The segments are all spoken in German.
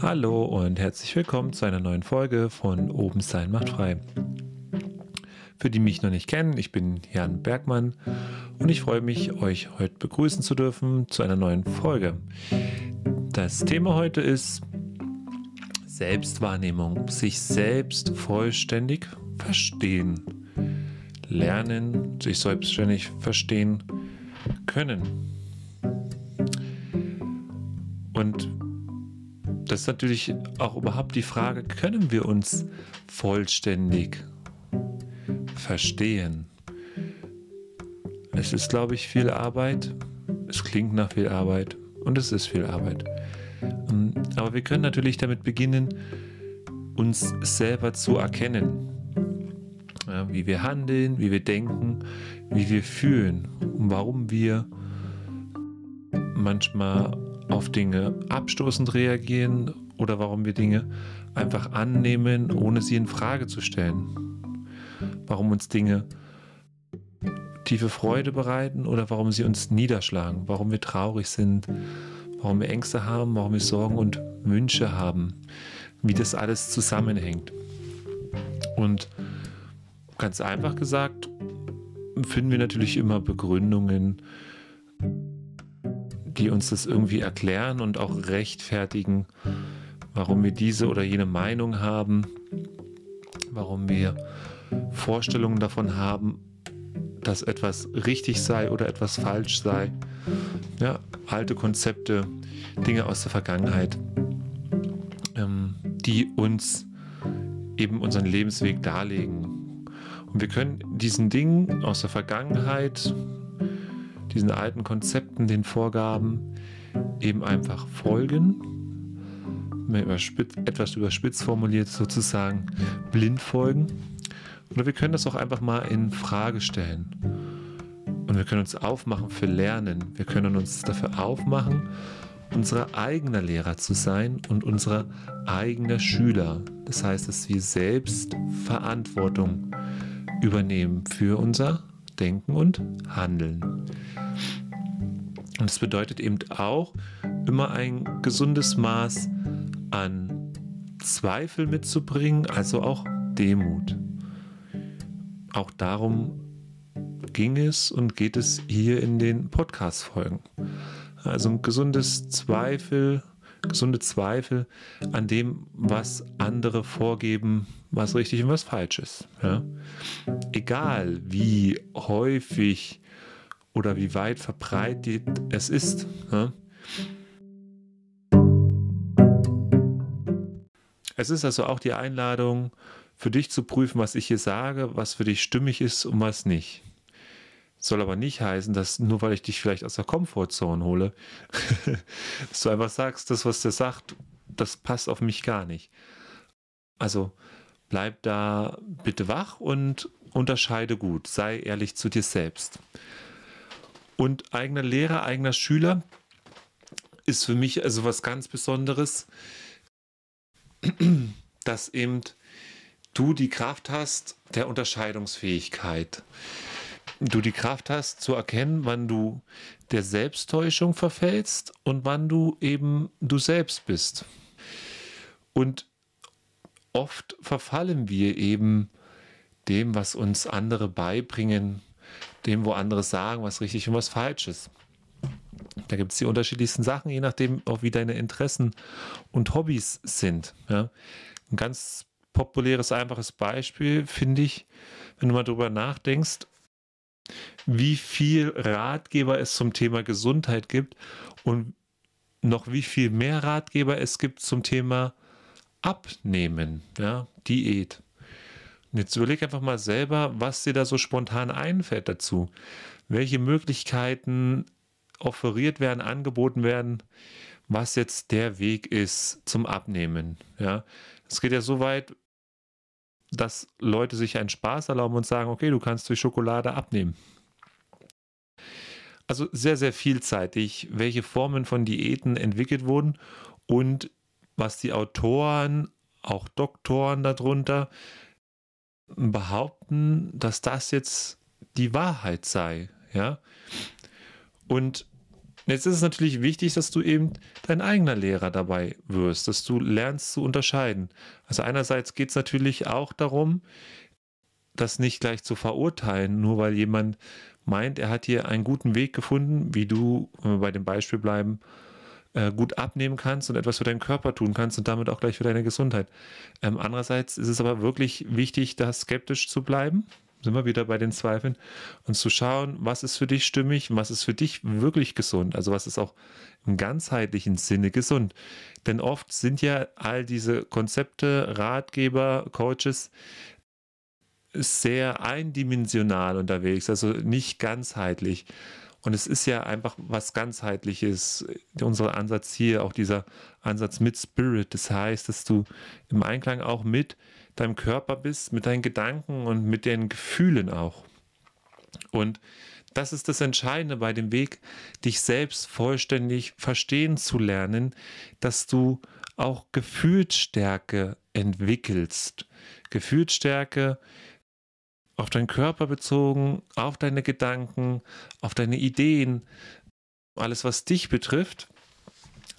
Hallo und herzlich willkommen zu einer neuen Folge von Oben sein macht frei. Für die mich noch nicht kennen, ich bin Jan Bergmann und ich freue mich, euch heute begrüßen zu dürfen zu einer neuen Folge. Das Thema heute ist Selbstwahrnehmung, sich selbst vollständig verstehen, lernen, sich selbstständig verstehen können. Und das ist natürlich auch überhaupt die Frage, können wir uns vollständig verstehen? Es ist, glaube ich, viel Arbeit. Es klingt nach viel Arbeit und es ist viel Arbeit. Ähm, aber wir können natürlich damit beginnen, uns selber zu erkennen. Ja, wie wir handeln, wie wir denken, wie wir fühlen und warum wir manchmal auf Dinge abstoßend reagieren oder warum wir Dinge einfach annehmen, ohne sie in Frage zu stellen. Warum uns Dinge tiefe Freude bereiten oder warum sie uns niederschlagen, warum wir traurig sind, warum wir Ängste haben, warum wir Sorgen und Wünsche haben, wie das alles zusammenhängt. Und ganz einfach gesagt, finden wir natürlich immer Begründungen, die uns das irgendwie erklären und auch rechtfertigen, warum wir diese oder jene Meinung haben, warum wir Vorstellungen davon haben, dass etwas richtig sei oder etwas falsch sei. Ja, alte Konzepte, Dinge aus der Vergangenheit, ähm, die uns eben unseren Lebensweg darlegen. Und wir können diesen Dingen aus der Vergangenheit, diesen alten Konzepten, den Vorgaben eben einfach folgen, etwas überspitzt formuliert sozusagen blind folgen. Oder wir können das auch einfach mal in Frage stellen. Und wir können uns aufmachen für Lernen. Wir können uns dafür aufmachen, unser eigener Lehrer zu sein und unser eigener Schüler. Das heißt, dass wir selbst Verantwortung übernehmen für unser Denken und Handeln. Und es bedeutet eben auch immer ein gesundes Maß an Zweifel mitzubringen, also auch Demut. Auch darum ging es und geht es hier in den Podcast-Folgen. Also ein gesundes Zweifel, gesunde Zweifel an dem, was andere vorgeben, was richtig und was falsch ist. Ja? Egal wie häufig oder wie weit verbreitet es ist. Ja? Es ist also auch die Einladung, für dich zu prüfen, was ich hier sage, was für dich stimmig ist und was nicht. Soll aber nicht heißen, dass nur weil ich dich vielleicht aus der Komfortzone hole, dass du einfach sagst, das, was der sagt, das passt auf mich gar nicht. Also bleib da bitte wach und unterscheide gut, sei ehrlich zu dir selbst. Und eigener Lehrer, eigener Schüler ist für mich also was ganz Besonderes, dass eben du die Kraft hast der Unterscheidungsfähigkeit du die Kraft hast zu erkennen, wann du der Selbsttäuschung verfällst und wann du eben du selbst bist. Und oft verfallen wir eben dem, was uns andere beibringen, dem, wo andere sagen, was richtig und was falsch ist. Da gibt es die unterschiedlichsten Sachen, je nachdem, auch wie deine Interessen und Hobbys sind. Ja. Ein ganz populäres, einfaches Beispiel finde ich, wenn du mal drüber nachdenkst, wie viel Ratgeber es zum Thema Gesundheit gibt und noch wie viel mehr Ratgeber es gibt zum Thema Abnehmen, ja, Diät. Und jetzt überleg einfach mal selber, was dir da so spontan einfällt dazu. Welche Möglichkeiten offeriert werden, angeboten werden, was jetzt der Weg ist zum Abnehmen. Ja, es geht ja so weit, dass Leute sich einen Spaß erlauben und sagen, okay, du kannst durch Schokolade abnehmen. Also sehr, sehr vielseitig, welche Formen von Diäten entwickelt wurden und was die Autoren, auch Doktoren darunter, behaupten, dass das jetzt die Wahrheit sei. Ja? Und Jetzt ist es natürlich wichtig, dass du eben dein eigener Lehrer dabei wirst, dass du lernst zu unterscheiden. Also einerseits geht es natürlich auch darum, das nicht gleich zu verurteilen, nur weil jemand meint, er hat hier einen guten Weg gefunden, wie du, wenn wir bei dem Beispiel bleiben, äh, gut abnehmen kannst und etwas für deinen Körper tun kannst und damit auch gleich für deine Gesundheit. Ähm, andererseits ist es aber wirklich wichtig, da skeptisch zu bleiben. Sind wir wieder bei den Zweifeln und zu schauen, was ist für dich stimmig, was ist für dich wirklich gesund, also was ist auch im ganzheitlichen Sinne gesund. Denn oft sind ja all diese Konzepte, Ratgeber, Coaches sehr eindimensional unterwegs, also nicht ganzheitlich. Und es ist ja einfach was ganzheitliches. Unser Ansatz hier, auch dieser Ansatz mit Spirit. Das heißt, dass du im Einklang auch mit deinem Körper bist, mit deinen Gedanken und mit den Gefühlen auch. Und das ist das Entscheidende bei dem Weg, dich selbst vollständig verstehen zu lernen, dass du auch Gefühlsstärke entwickelst. Gefühlsstärke, auf deinen Körper bezogen, auf deine Gedanken, auf deine Ideen, alles, was dich betrifft,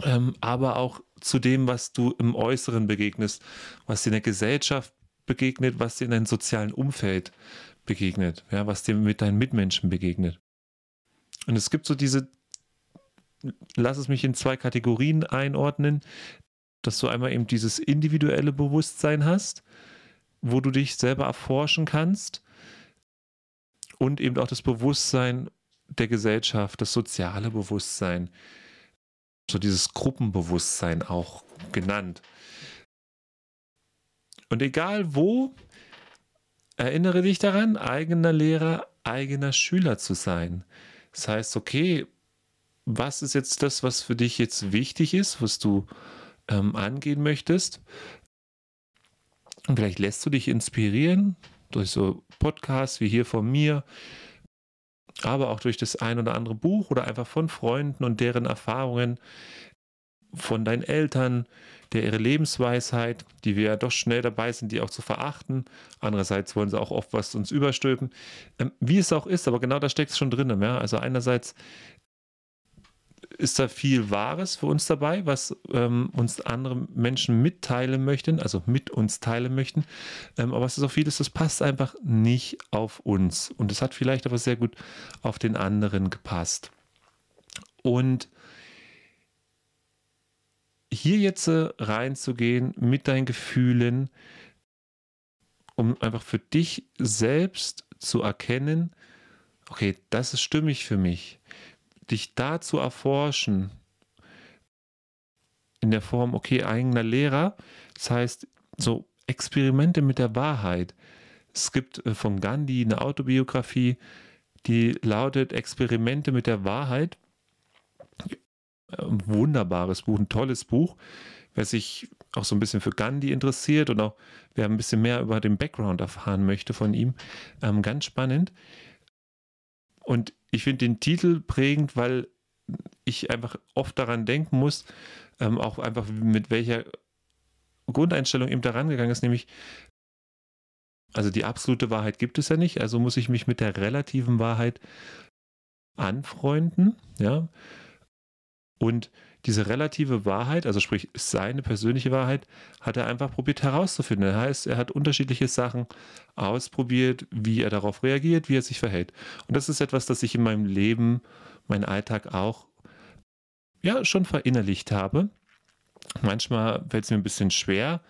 ähm, aber auch zu dem, was du im Äußeren begegnest, was dir in der Gesellschaft begegnet, was dir in deinem sozialen Umfeld begegnet, ja, was dir mit deinen Mitmenschen begegnet. Und es gibt so diese, lass es mich in zwei Kategorien einordnen, dass du einmal eben dieses individuelle Bewusstsein hast, wo du dich selber erforschen kannst und eben auch das Bewusstsein der Gesellschaft, das soziale Bewusstsein, so dieses Gruppenbewusstsein auch genannt. Und egal wo, erinnere dich daran, eigener Lehrer, eigener Schüler zu sein. Das heißt, okay, was ist jetzt das, was für dich jetzt wichtig ist, was du ähm, angehen möchtest? Und vielleicht lässt du dich inspirieren durch so Podcasts wie hier von mir, aber auch durch das ein oder andere Buch oder einfach von Freunden und deren Erfahrungen, von deinen Eltern, der ihre Lebensweisheit, die wir ja doch schnell dabei sind, die auch zu verachten. Andererseits wollen sie auch oft was uns überstülpen. Ähm, wie es auch ist, aber genau da steckt es schon drin. Ja? Also einerseits ist da viel Wahres für uns dabei, was ähm, uns andere Menschen mitteilen möchten, also mit uns teilen möchten. Ähm, aber es ist auch vieles, das passt einfach nicht auf uns. Und es hat vielleicht aber sehr gut auf den anderen gepasst. Und hier jetzt äh, reinzugehen mit deinen Gefühlen, um einfach für dich selbst zu erkennen, okay, das ist stimmig für mich dich da zu erforschen, in der Form, okay, eigener Lehrer, das heißt, so Experimente mit der Wahrheit. Es gibt äh, von Gandhi eine Autobiografie, die lautet Experimente mit der Wahrheit. Ein wunderbares Buch, ein tolles Buch. Wer sich auch so ein bisschen für Gandhi interessiert und auch wer ein bisschen mehr über den Background erfahren möchte von ihm, ähm, ganz spannend. Und ich finde den Titel prägend, weil ich einfach oft daran denken muss, ähm, auch einfach mit welcher Grundeinstellung eben daran gegangen ist, nämlich, also die absolute Wahrheit gibt es ja nicht, also muss ich mich mit der relativen Wahrheit anfreunden, ja. Und diese relative Wahrheit, also sprich seine persönliche Wahrheit, hat er einfach probiert herauszufinden. Das heißt, er hat unterschiedliche Sachen ausprobiert, wie er darauf reagiert, wie er sich verhält. Und das ist etwas, das ich in meinem Leben, meinen Alltag auch ja schon verinnerlicht habe. Manchmal fällt es mir ein bisschen schwer,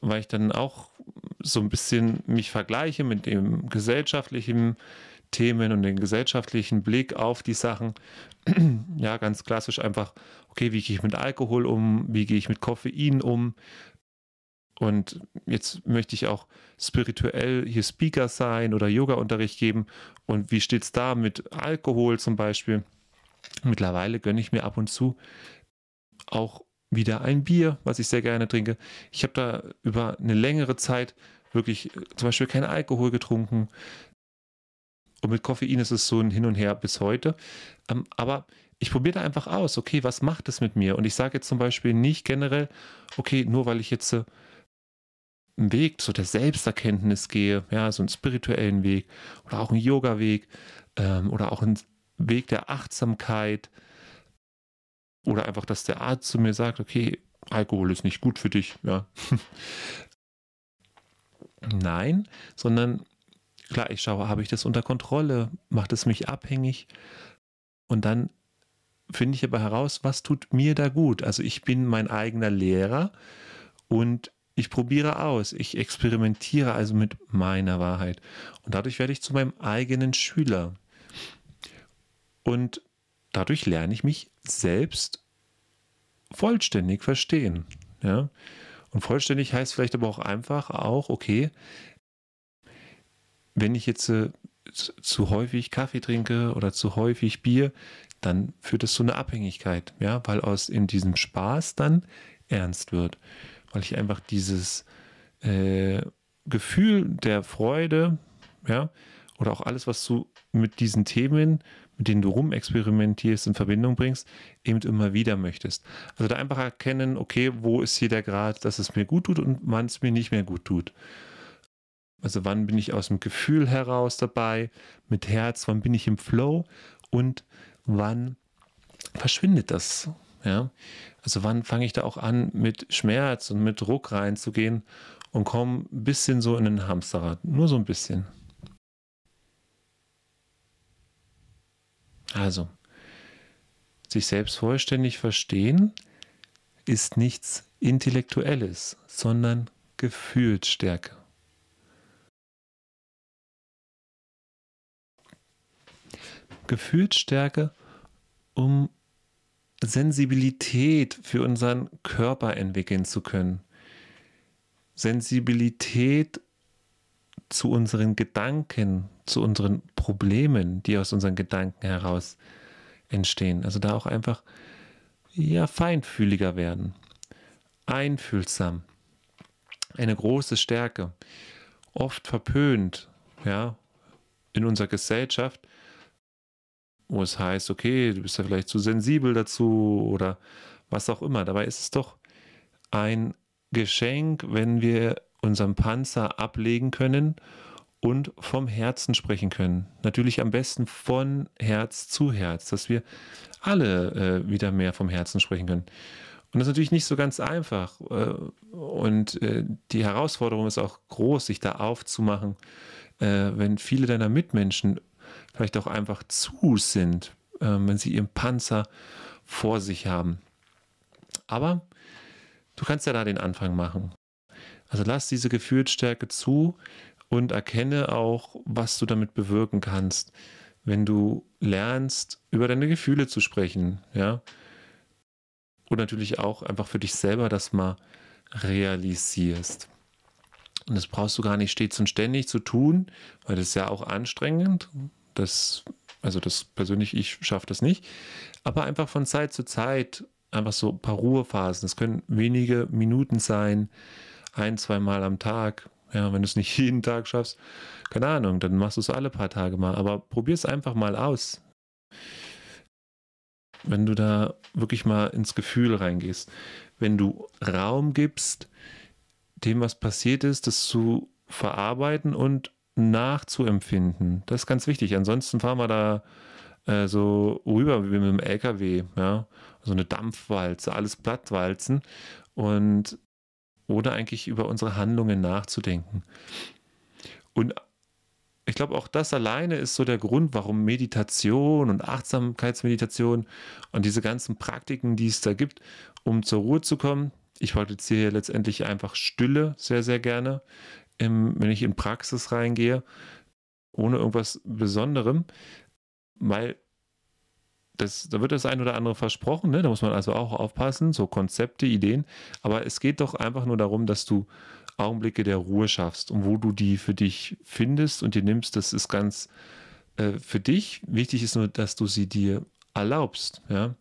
weil ich dann auch so ein bisschen mich vergleiche mit dem gesellschaftlichen Themen und den gesellschaftlichen Blick auf die Sachen. ja, ganz klassisch einfach, okay, wie gehe ich mit Alkohol um, wie gehe ich mit Koffein um. Und jetzt möchte ich auch spirituell hier Speaker sein oder Yoga-Unterricht geben. Und wie steht es da mit Alkohol zum Beispiel? Mittlerweile gönne ich mir ab und zu auch wieder ein Bier, was ich sehr gerne trinke. Ich habe da über eine längere Zeit wirklich zum Beispiel keinen Alkohol getrunken. Und mit Koffein ist es so ein Hin und Her bis heute. Ähm, aber ich probiere da einfach aus, okay, was macht es mit mir? Und ich sage jetzt zum Beispiel nicht generell, okay, nur weil ich jetzt äh, einen Weg zu der Selbsterkenntnis gehe, ja, so einen spirituellen Weg oder auch einen Yoga-Weg ähm, oder auch einen Weg der Achtsamkeit, oder einfach, dass der Arzt zu mir sagt, okay, Alkohol ist nicht gut für dich, ja. Nein, sondern klar, ich schaue, habe ich das unter Kontrolle, macht es mich abhängig und dann finde ich aber heraus, was tut mir da gut. Also ich bin mein eigener Lehrer und ich probiere aus, ich experimentiere also mit meiner Wahrheit und dadurch werde ich zu meinem eigenen Schüler. Und dadurch lerne ich mich selbst vollständig verstehen. Ja? Und vollständig heißt vielleicht aber auch einfach auch, okay, wenn ich jetzt äh, zu häufig Kaffee trinke oder zu häufig Bier, dann führt es zu einer Abhängigkeit, ja, weil aus in diesem Spaß dann ernst wird, weil ich einfach dieses äh, Gefühl der Freude, ja, oder auch alles, was du mit diesen Themen, mit denen du rumexperimentierst, in Verbindung bringst, eben immer wieder möchtest. Also da einfach erkennen, okay, wo ist hier der Grad, dass es mir gut tut und wann es mir nicht mehr gut tut. Also wann bin ich aus dem Gefühl heraus dabei, mit Herz, wann bin ich im Flow und wann verschwindet das? Ja? Also wann fange ich da auch an, mit Schmerz und mit Druck reinzugehen und komme ein bisschen so in ein Hamsterrad. Nur so ein bisschen. Also, sich selbst vollständig verstehen ist nichts Intellektuelles, sondern Gefühlsstärke. Gefühlsstärke, um Sensibilität für unseren Körper entwickeln zu können. Sensibilität zu unseren Gedanken, zu unseren Problemen, die aus unseren Gedanken heraus entstehen. Also da auch einfach ja feinfühliger werden, einfühlsam. Eine große Stärke, oft verpönt, ja, in unserer Gesellschaft, wo es heißt, okay, du bist ja vielleicht zu sensibel dazu oder was auch immer. Dabei ist es doch ein Geschenk, wenn wir unseren Panzer ablegen können und vom Herzen sprechen können. Natürlich am besten von Herz zu Herz, dass wir alle äh, wieder mehr vom Herzen sprechen können. Und das ist natürlich nicht so ganz einfach. Äh, und äh, die Herausforderung ist auch groß, sich da aufzumachen, äh, wenn viele deiner Mitmenschen vielleicht auch einfach zu sind, äh, wenn sie ihren Panzer vor sich haben. Aber du kannst ja da den Anfang machen. Also lass diese Gefühlsstärke zu und erkenne auch, was du damit bewirken kannst, wenn du lernst, über deine Gefühle zu sprechen, ja. Und natürlich auch einfach für dich selber das mal realisierst. Und das brauchst du gar nicht stets und ständig zu tun, weil das ist ja auch anstrengend. Das, also das persönlich, ich schaffe das nicht. Aber einfach von Zeit zu Zeit einfach so ein paar Ruhephasen. Das können wenige Minuten sein, ein, zwei Mal am Tag. Ja, wenn du es nicht jeden Tag schaffst, keine Ahnung, dann machst du es alle paar Tage mal. Aber probier es einfach mal aus. Wenn du da wirklich mal ins Gefühl reingehst, wenn du Raum gibst, dem, was passiert ist, das zu verarbeiten und nachzuempfinden. Das ist ganz wichtig. Ansonsten fahren wir da äh, so rüber wie mit dem LKW, ja, so eine Dampfwalze, alles Plattwalzen und oder eigentlich über unsere Handlungen nachzudenken. Und ich glaube, auch das alleine ist so der Grund, warum Meditation und Achtsamkeitsmeditation und diese ganzen Praktiken, die es da gibt, um zur Ruhe zu kommen. Ich praktiziere letztendlich einfach Stille sehr, sehr gerne, im, wenn ich in Praxis reingehe, ohne irgendwas Besonderem, weil das, da wird das ein oder andere versprochen, ne? da muss man also auch aufpassen, so Konzepte, Ideen, aber es geht doch einfach nur darum, dass du Augenblicke der Ruhe schaffst und wo du die für dich findest und dir nimmst, das ist ganz äh, für dich. Wichtig ist nur, dass du sie dir erlaubst, ja.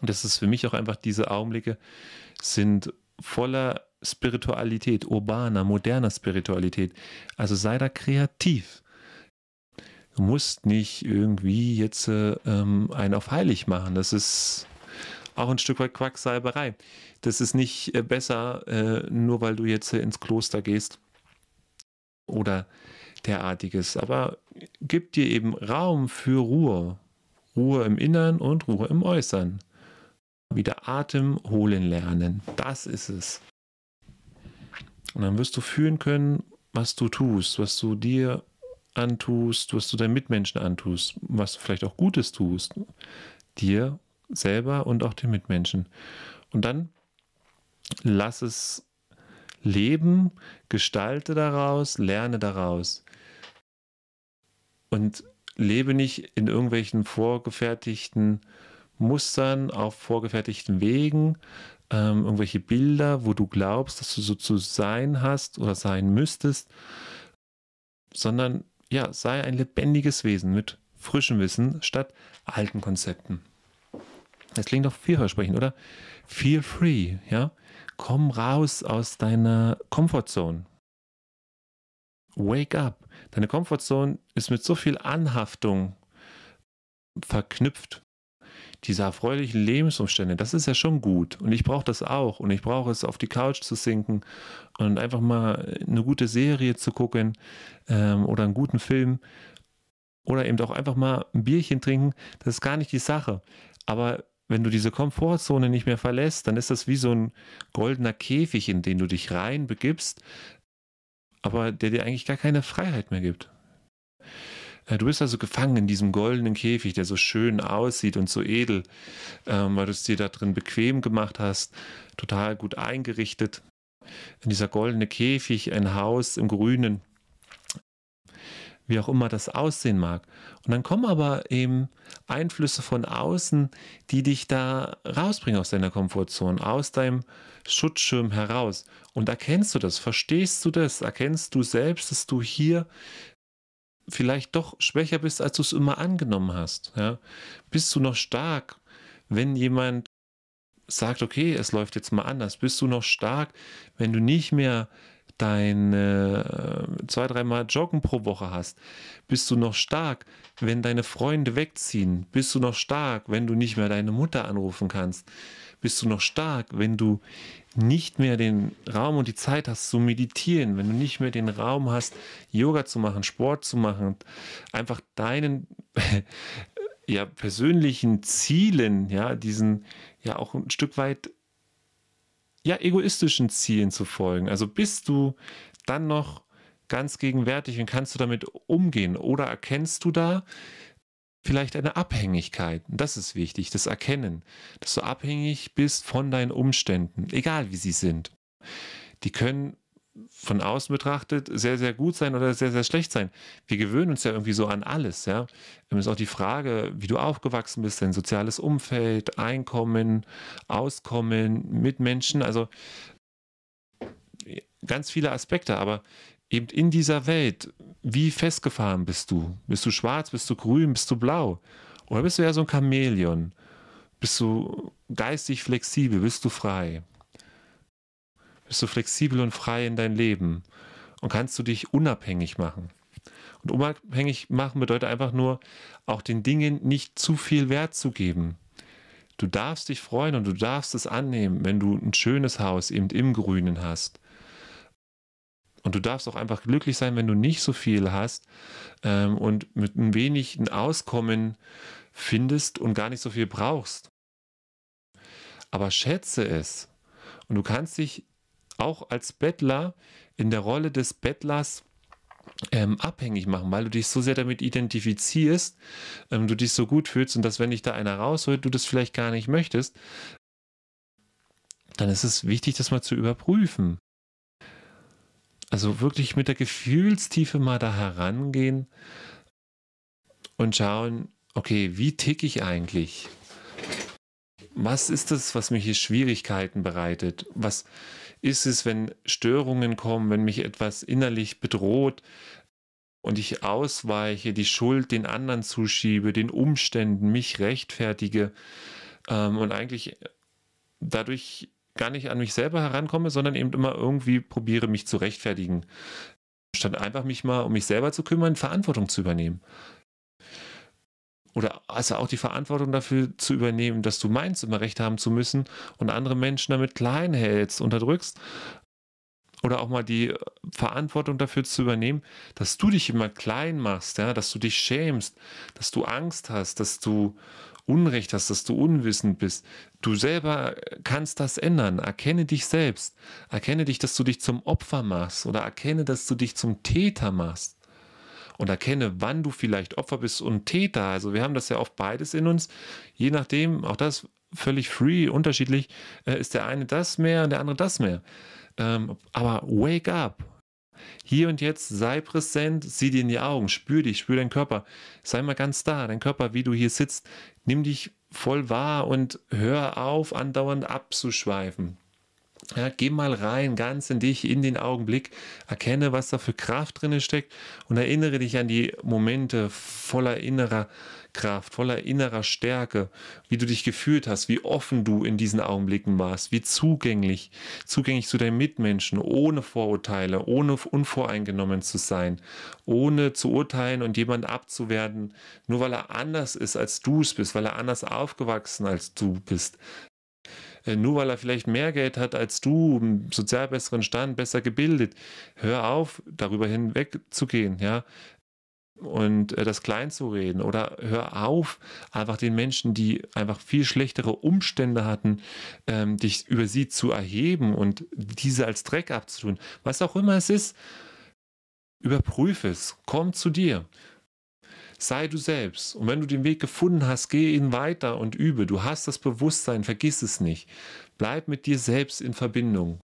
Und das ist für mich auch einfach, diese Augenblicke sind voller Spiritualität, urbaner, moderner Spiritualität. Also sei da kreativ. Du musst nicht irgendwie jetzt äh, ähm, einen auf heilig machen. Das ist auch ein Stück weit Quacksalberei. Das ist nicht äh, besser, äh, nur weil du jetzt äh, ins Kloster gehst oder derartiges. Aber gib dir eben Raum für Ruhe. Ruhe im Innern und Ruhe im Äußern. Wieder Atem holen lernen. Das ist es. Und dann wirst du fühlen können, was du tust, was du dir antust, was du deinen Mitmenschen antust, was du vielleicht auch Gutes tust. Dir selber und auch den Mitmenschen. Und dann lass es leben, gestalte daraus, lerne daraus. Und lebe nicht in irgendwelchen vorgefertigten Mustern, auf vorgefertigten Wegen, ähm, irgendwelche Bilder, wo du glaubst, dass du so zu sein hast oder sein müsstest, sondern ja, sei ein lebendiges Wesen mit frischem Wissen statt alten Konzepten. Das klingt doch vielversprechend, oder? Feel free, ja? Komm raus aus deiner Comfortzone. Wake up. Deine Comfortzone ist mit so viel Anhaftung verknüpft. Diese erfreulichen Lebensumstände, das ist ja schon gut. Und ich brauche das auch. Und ich brauche es, auf die Couch zu sinken und einfach mal eine gute Serie zu gucken ähm, oder einen guten Film. Oder eben auch einfach mal ein Bierchen trinken. Das ist gar nicht die Sache. Aber wenn du diese Komfortzone nicht mehr verlässt, dann ist das wie so ein goldener Käfig, in den du dich rein begibst, aber der dir eigentlich gar keine Freiheit mehr gibt. Äh, du bist also gefangen in diesem goldenen Käfig, der so schön aussieht und so edel, ähm, weil du es dir da drin bequem gemacht hast, total gut eingerichtet. In dieser goldene Käfig, ein Haus im Grünen, wie auch immer das aussehen mag. Und dann kommen aber eben Einflüsse von außen, die dich da rausbringen aus deiner Komfortzone, aus deinem Schutzschirm heraus. Und erkennst du das, verstehst du das, erkennst du selbst, dass du hier vielleicht doch schwächer bist, als du es immer angenommen hast. Ja? Bist du noch stark, wenn jemand sagt, okay, es läuft jetzt mal anders? Bist du noch stark, wenn du nicht mehr deine äh, zwei, dreimal Joggen pro Woche hast? Bist du noch stark, wenn deine Freunde wegziehen? Bist du noch stark, wenn du nicht mehr deine Mutter anrufen kannst? Bist du noch stark, wenn du nicht mehr den Raum und die Zeit hast zu meditieren, wenn du nicht mehr den Raum hast, Yoga zu machen, Sport zu machen, einfach deinen ja, persönlichen Zielen, ja, diesen ja auch ein Stück weit ja, egoistischen Zielen zu folgen. Also bist du dann noch ganz gegenwärtig und kannst du damit umgehen? Oder erkennst du da vielleicht eine Abhängigkeit? Das ist wichtig, das Erkennen, dass du abhängig bist von deinen Umständen, egal wie sie sind. Die können von außen betrachtet sehr, sehr gut sein oder sehr, sehr schlecht sein. Wir gewöhnen uns ja irgendwie so an alles. Ja? Es ist auch die Frage, wie du aufgewachsen bist, dein soziales Umfeld, Einkommen, Auskommen, Mitmenschen, also ganz viele Aspekte. Aber eben in dieser Welt, wie festgefahren bist du? Bist du schwarz, bist du grün, bist du blau? Oder bist du eher so ein Chamäleon? Bist du geistig flexibel, bist du frei? bist du flexibel und frei in dein Leben und kannst du dich unabhängig machen. Und unabhängig machen bedeutet einfach nur, auch den Dingen nicht zu viel Wert zu geben. Du darfst dich freuen und du darfst es annehmen, wenn du ein schönes Haus eben im Grünen hast. Und du darfst auch einfach glücklich sein, wenn du nicht so viel hast ähm, und mit ein wenig ein Auskommen findest und gar nicht so viel brauchst. Aber schätze es. Und du kannst dich auch als Bettler in der Rolle des Bettlers ähm, abhängig machen, weil du dich so sehr damit identifizierst, ähm, du dich so gut fühlst und dass wenn dich da einer rausholt, du das vielleicht gar nicht möchtest, dann ist es wichtig, das mal zu überprüfen. Also wirklich mit der Gefühlstiefe mal da herangehen und schauen, okay, wie tick ich eigentlich? Was ist das, was mir hier Schwierigkeiten bereitet? Was, ist es, wenn Störungen kommen, wenn mich etwas innerlich bedroht und ich ausweiche, die Schuld den anderen zuschiebe, den Umständen, mich rechtfertige ähm, und eigentlich dadurch gar nicht an mich selber herankomme, sondern eben immer irgendwie probiere, mich zu rechtfertigen. Statt einfach mich mal um mich selber zu kümmern, Verantwortung zu übernehmen oder also auch die Verantwortung dafür zu übernehmen, dass du meinst, immer recht haben zu müssen und andere Menschen damit klein hältst, unterdrückst oder auch mal die Verantwortung dafür zu übernehmen, dass du dich immer klein machst, ja, dass du dich schämst, dass du Angst hast, dass du Unrecht hast, dass du unwissend bist. Du selber kannst das ändern. Erkenne dich selbst. Erkenne dich, dass du dich zum Opfer machst oder erkenne, dass du dich zum Täter machst. Und erkenne, wann du vielleicht Opfer bist und Täter. Also wir haben das ja oft beides in uns. Je nachdem, auch das völlig free, unterschiedlich, äh, ist der eine das mehr und der andere das mehr. Ähm, aber wake up. Hier und jetzt sei präsent, sieh dir in die Augen, spür dich, spür deinen Körper. Sei mal ganz da, dein Körper, wie du hier sitzt. Nimm dich voll wahr und hör auf, andauernd abzuschweifen. Ja, geh mal rein, ganz in dich, in den Augenblick, erkenne, was da für Kraft drin steckt und erinnere dich an die Momente voller innerer Kraft, voller innerer Stärke, wie du dich gefühlt hast, wie offen du in diesen Augenblicken warst, wie zugänglich, zugänglich zu deinen Mitmenschen, ohne Vorurteile, ohne unvoreingenommen zu sein, ohne zu urteilen und jemand abzuwerten, nur weil er anders ist, als du es bist, weil er anders aufgewachsen als du bist äh, nur weil er vielleicht mehr Geld hat als du, sozial besseren Stand, besser gebildet. Hör auf, darüber hinweg zu gehen, ja und äh, das klein zu reden oder hör auf, einfach den Menschen, die einfach viel schlechtere Umstände hatten, ähm, dich über sie zu erheben und diese als Dreck abzutun. Was auch immer es ist, überprüfe es, komm zu dir. Sei du selbst. Und wenn du den Weg gefunden hast, geh ihn weiter und übe. Du hast das Bewusstsein, vergiss es nicht. Bleib mit dir selbst in Verbindung.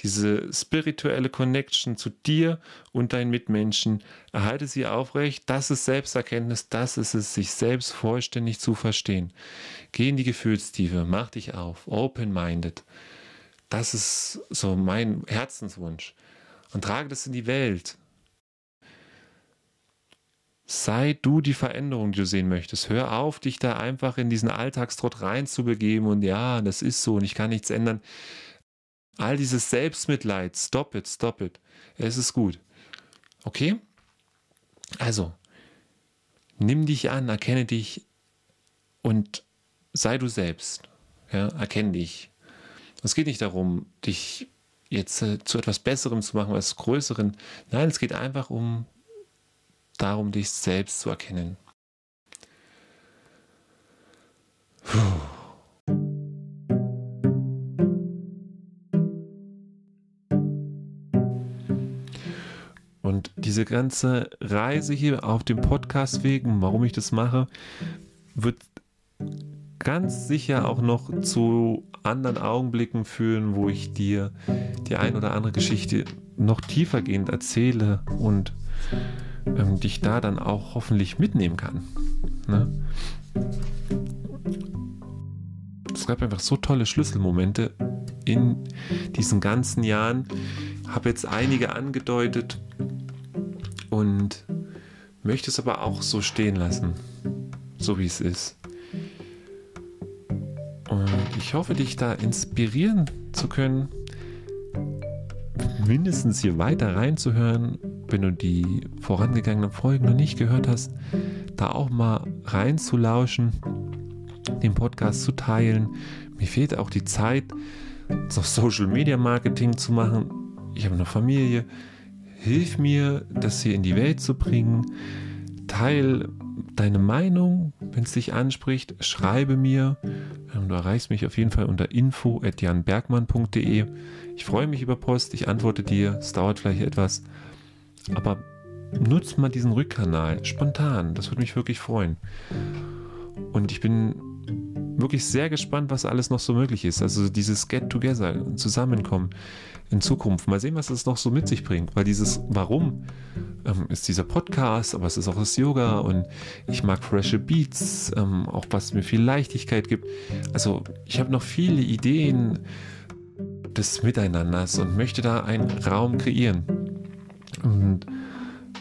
Diese spirituelle Connection zu dir und deinen Mitmenschen, erhalte sie aufrecht. Das ist Selbsterkenntnis, das ist es, sich selbst vollständig zu verstehen. Geh in die Gefühlstiefe, mach dich auf, open-minded. Das ist so mein Herzenswunsch. Und trage das in die Welt. Sei du die Veränderung, die du sehen möchtest. Hör auf, dich da einfach in diesen Alltagstrott reinzubegeben und ja, das ist so und ich kann nichts ändern. All dieses Selbstmitleid, stop it, stop it. Es ist gut. Okay? Also, nimm dich an, erkenne dich und sei du selbst. Ja, erkenne dich. Es geht nicht darum, dich jetzt äh, zu etwas Besserem zu machen, etwas Größeren. Nein, es geht einfach um darum, dich selbst zu erkennen. Puh. Und diese ganze Reise hier auf dem Podcast wegen, warum ich das mache, wird ganz sicher auch noch zu anderen Augenblicken führen, wo ich dir die ein oder andere Geschichte noch tiefergehend erzähle und ähm, dich da dann auch hoffentlich mitnehmen kann. Ne? Es gab einfach so tolle Schlüsselmomente in diesen ganzen Jahren. Habe jetzt einige angedeutet, und möchte es aber auch so stehen lassen, so wie es ist. Und ich hoffe, dich da inspirieren zu können, mindestens hier weiter reinzuhören, wenn du die vorangegangenen Folgen noch nicht gehört hast, da auch mal reinzulauschen, den Podcast zu teilen. Mir fehlt auch die Zeit, so Social Media Marketing zu machen. Ich habe eine Familie, Hilf mir, das hier in die Welt zu bringen. Teil deine Meinung, wenn es dich anspricht. Schreibe mir. Du erreichst mich auf jeden Fall unter info.janbergmann.de. Ich freue mich über Post. Ich antworte dir. Es dauert vielleicht etwas. Aber nutzt mal diesen Rückkanal spontan. Das würde mich wirklich freuen. Und ich bin wirklich sehr gespannt, was alles noch so möglich ist. Also dieses Get-Together, Zusammenkommen in Zukunft. Mal sehen, was es noch so mit sich bringt. Weil dieses Warum ähm, ist dieser Podcast, aber es ist auch das Yoga und ich mag frische Beats, ähm, auch was mir viel Leichtigkeit gibt. Also ich habe noch viele Ideen des Miteinanders und möchte da einen Raum kreieren. Und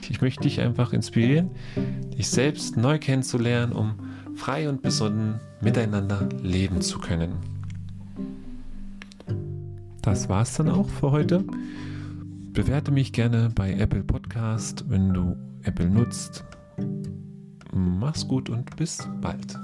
ich möchte dich einfach inspirieren, dich selbst neu kennenzulernen, um frei und besonnen miteinander leben zu können. Das war's dann auch für heute. Bewerte mich gerne bei Apple Podcast, wenn du Apple nutzt. Mach's gut und bis bald.